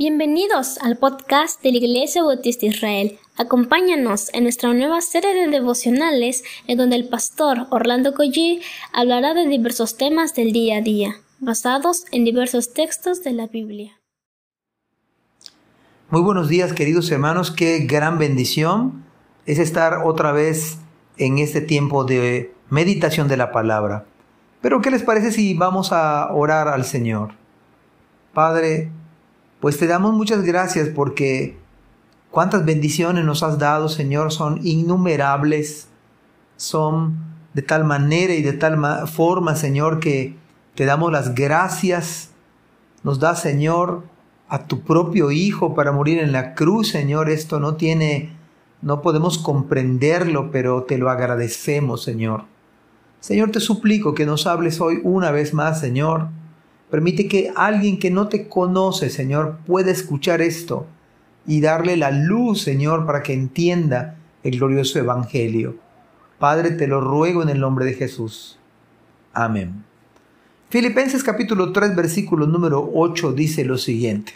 Bienvenidos al podcast de la Iglesia Bautista Israel. Acompáñanos en nuestra nueva serie de devocionales en donde el pastor Orlando Collie hablará de diversos temas del día a día, basados en diversos textos de la Biblia. Muy buenos días queridos hermanos, qué gran bendición es estar otra vez en este tiempo de meditación de la palabra. Pero ¿qué les parece si vamos a orar al Señor? Padre, pues te damos muchas gracias porque cuántas bendiciones nos has dado, Señor, son innumerables, son de tal manera y de tal forma, Señor, que te damos las gracias. Nos da, Señor, a tu propio Hijo para morir en la cruz, Señor. Esto no tiene, no podemos comprenderlo, pero te lo agradecemos, Señor. Señor, te suplico que nos hables hoy una vez más, Señor Permite que alguien que no te conoce, Señor, pueda escuchar esto y darle la luz, Señor, para que entienda el glorioso Evangelio. Padre, te lo ruego en el nombre de Jesús. Amén. Filipenses capítulo 3, versículo número 8 dice lo siguiente.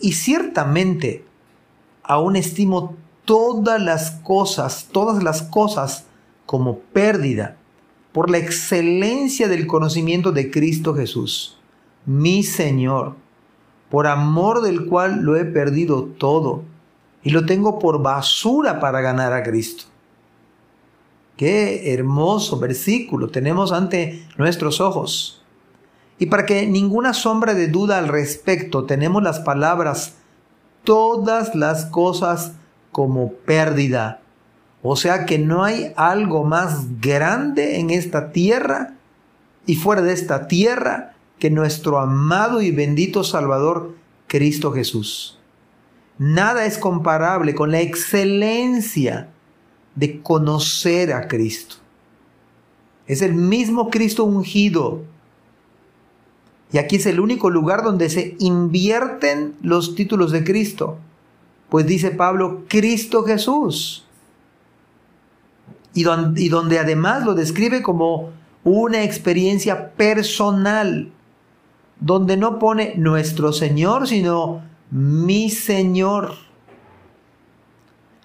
Y ciertamente aún estimo todas las cosas, todas las cosas como pérdida por la excelencia del conocimiento de Cristo Jesús, mi Señor, por amor del cual lo he perdido todo y lo tengo por basura para ganar a Cristo. Qué hermoso versículo tenemos ante nuestros ojos. Y para que ninguna sombra de duda al respecto, tenemos las palabras, todas las cosas como pérdida o sea que no hay algo más grande en esta tierra y fuera de esta tierra que nuestro amado y bendito Salvador Cristo Jesús. Nada es comparable con la excelencia de conocer a Cristo. Es el mismo Cristo ungido. Y aquí es el único lugar donde se invierten los títulos de Cristo. Pues dice Pablo, Cristo Jesús y donde, además lo describe como una experiencia personal, donde no pone nuestro Señor, sino mi Señor.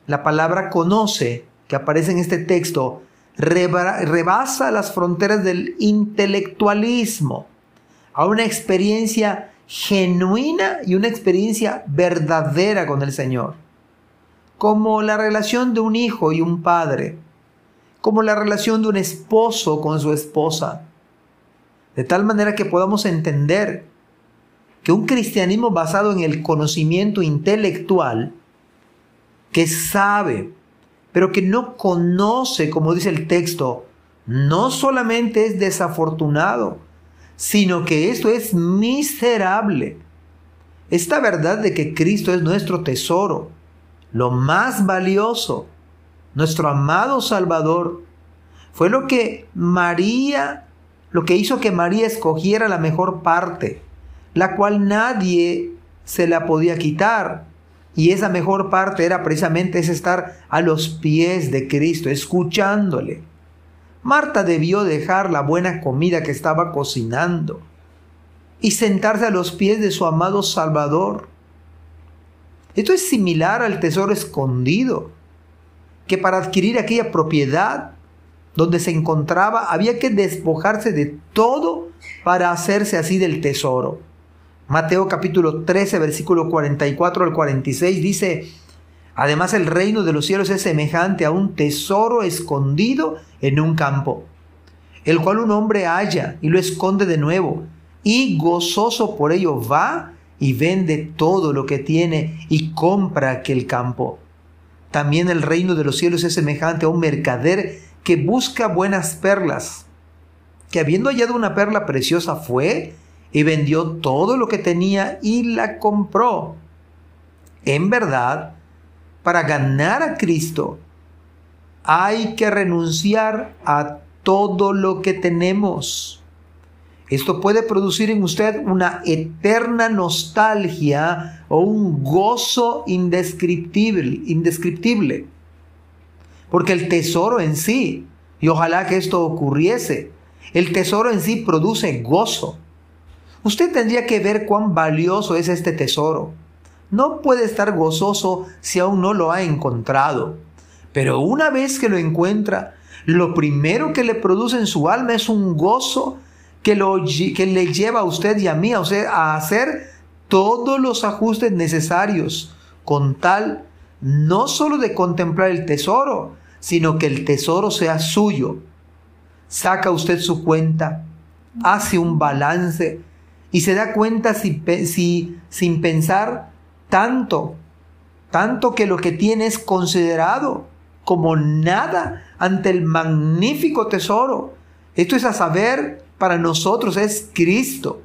La palabra conoce, que aparece en este texto, rebasa las fronteras del intelectualismo a una experiencia genuina y una experiencia verdadera con el Señor, como la relación de un hijo y un padre como la relación de un esposo con su esposa. De tal manera que podamos entender que un cristianismo basado en el conocimiento intelectual, que sabe, pero que no conoce, como dice el texto, no solamente es desafortunado, sino que esto es miserable. Esta verdad de que Cristo es nuestro tesoro, lo más valioso, nuestro amado Salvador, fue lo que María, lo que hizo que María escogiera la mejor parte, la cual nadie se la podía quitar. Y esa mejor parte era precisamente es estar a los pies de Cristo, escuchándole. Marta debió dejar la buena comida que estaba cocinando y sentarse a los pies de su amado Salvador. Esto es similar al tesoro escondido que para adquirir aquella propiedad donde se encontraba había que despojarse de todo para hacerse así del tesoro. Mateo capítulo 13, versículo 44 al 46 dice, Además el reino de los cielos es semejante a un tesoro escondido en un campo, el cual un hombre halla y lo esconde de nuevo, y gozoso por ello va y vende todo lo que tiene y compra aquel campo. También el reino de los cielos es semejante a un mercader que busca buenas perlas, que habiendo hallado una perla preciosa fue y vendió todo lo que tenía y la compró. En verdad, para ganar a Cristo, hay que renunciar a todo lo que tenemos esto puede producir en usted una eterna nostalgia o un gozo indescriptible, indescriptible. Porque el tesoro en sí, y ojalá que esto ocurriese, el tesoro en sí produce gozo. Usted tendría que ver cuán valioso es este tesoro. No puede estar gozoso si aún no lo ha encontrado. Pero una vez que lo encuentra, lo primero que le produce en su alma es un gozo que, lo, que le lleva a usted y a mí a, a hacer todos los ajustes necesarios con tal no solo de contemplar el tesoro, sino que el tesoro sea suyo. Saca usted su cuenta, hace un balance y se da cuenta si, sin pensar tanto, tanto que lo que tiene es considerado como nada ante el magnífico tesoro. Esto es a saber, para nosotros es Cristo,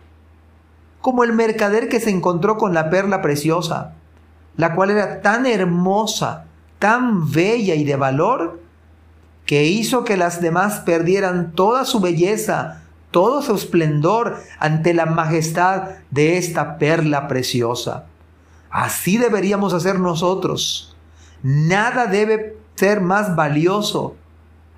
como el mercader que se encontró con la perla preciosa, la cual era tan hermosa, tan bella y de valor, que hizo que las demás perdieran toda su belleza, todo su esplendor ante la majestad de esta perla preciosa. Así deberíamos hacer nosotros. Nada debe ser más valioso.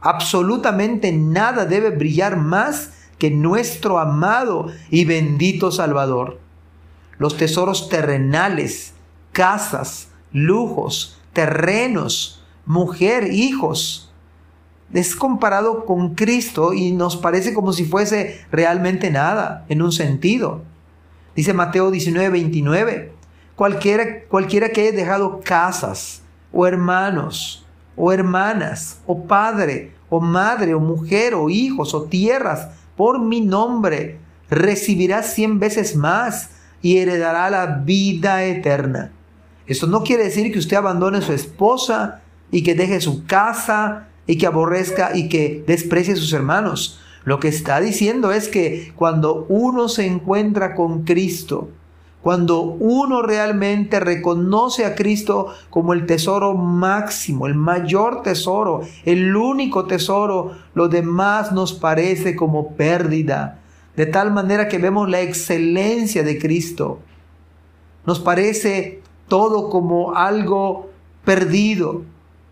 Absolutamente nada debe brillar más que nuestro amado y bendito Salvador. Los tesoros terrenales, casas, lujos, terrenos, mujer, hijos, es comparado con Cristo y nos parece como si fuese realmente nada, en un sentido. Dice Mateo 19, 29, cualquiera, cualquiera que haya dejado casas, o hermanos, o hermanas, o padre, o madre, o mujer, o hijos, o tierras, por mi nombre, recibirá cien veces más y heredará la vida eterna. Esto no quiere decir que usted abandone a su esposa y que deje su casa y que aborrezca y que desprecie a sus hermanos. Lo que está diciendo es que cuando uno se encuentra con Cristo, cuando uno realmente reconoce a Cristo como el tesoro máximo, el mayor tesoro, el único tesoro, lo demás nos parece como pérdida. De tal manera que vemos la excelencia de Cristo. Nos parece todo como algo perdido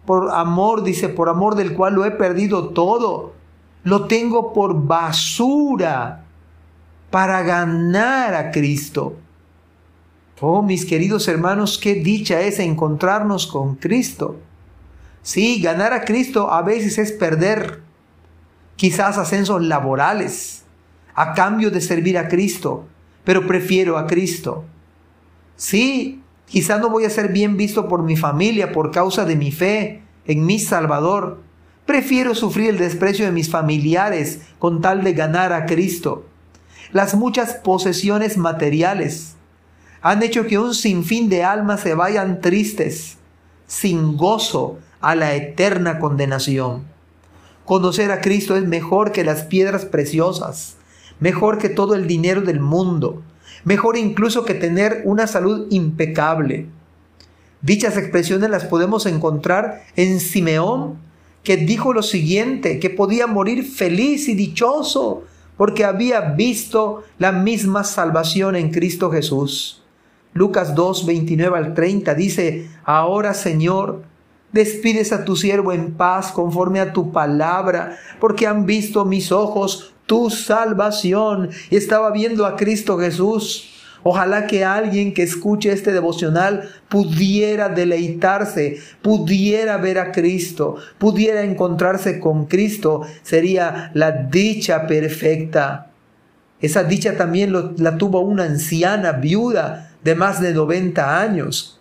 por amor, dice, por amor del cual lo he perdido todo. Lo tengo por basura para ganar a Cristo. Oh, mis queridos hermanos, qué dicha es encontrarnos con Cristo. Sí, ganar a Cristo a veces es perder quizás ascensos laborales a cambio de servir a Cristo, pero prefiero a Cristo. Sí, Quizás no voy a ser bien visto por mi familia por causa de mi fe en mi Salvador. Prefiero sufrir el desprecio de mis familiares con tal de ganar a Cristo. Las muchas posesiones materiales han hecho que un sinfín de almas se vayan tristes, sin gozo, a la eterna condenación. Conocer a Cristo es mejor que las piedras preciosas, mejor que todo el dinero del mundo, mejor incluso que tener una salud impecable. Dichas expresiones las podemos encontrar en Simeón, que dijo lo siguiente, que podía morir feliz y dichoso porque había visto la misma salvación en Cristo Jesús. Lucas 2, 29 al 30 dice, ahora Señor, despides a tu siervo en paz conforme a tu palabra, porque han visto mis ojos tu salvación. Y estaba viendo a Cristo Jesús. Ojalá que alguien que escuche este devocional pudiera deleitarse, pudiera ver a Cristo, pudiera encontrarse con Cristo. Sería la dicha perfecta. Esa dicha también la tuvo una anciana viuda de más de 90 años.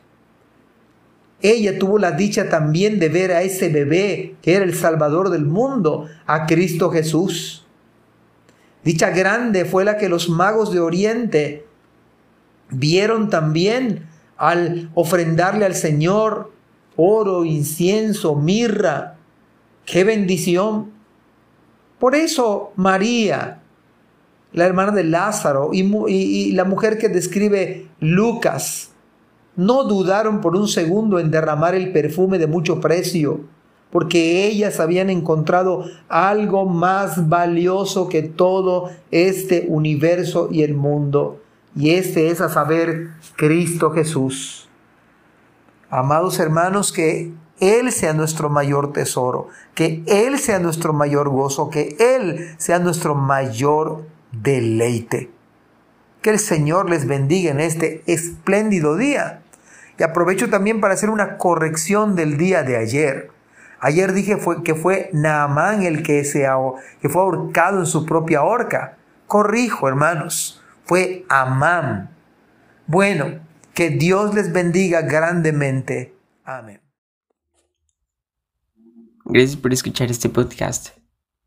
Ella tuvo la dicha también de ver a ese bebé que era el Salvador del mundo, a Cristo Jesús. Dicha grande fue la que los magos de Oriente vieron también al ofrendarle al Señor oro, incienso, mirra. ¡Qué bendición! Por eso María, la hermana de Lázaro y, la mujer que describe Lucas, no dudaron por un segundo en derramar el perfume de mucho precio porque ellas habían encontrado algo más valioso que todo este universo y el mundo. Y este es a saber Cristo Jesús. Amados hermanos, que Él sea nuestro mayor tesoro, que Él sea nuestro mayor gozo, que Él sea nuestro mayor deleite. Que el Señor les bendiga en este espléndido día. Y aprovecho también para hacer una corrección del día de ayer. Ayer dije fue, que fue Naamán el que, se, que fue ahorcado en su propia horca. Corrijo, hermanos, fue Amán. Bueno, que Dios les bendiga grandemente. Amén. Gracias por escuchar este podcast.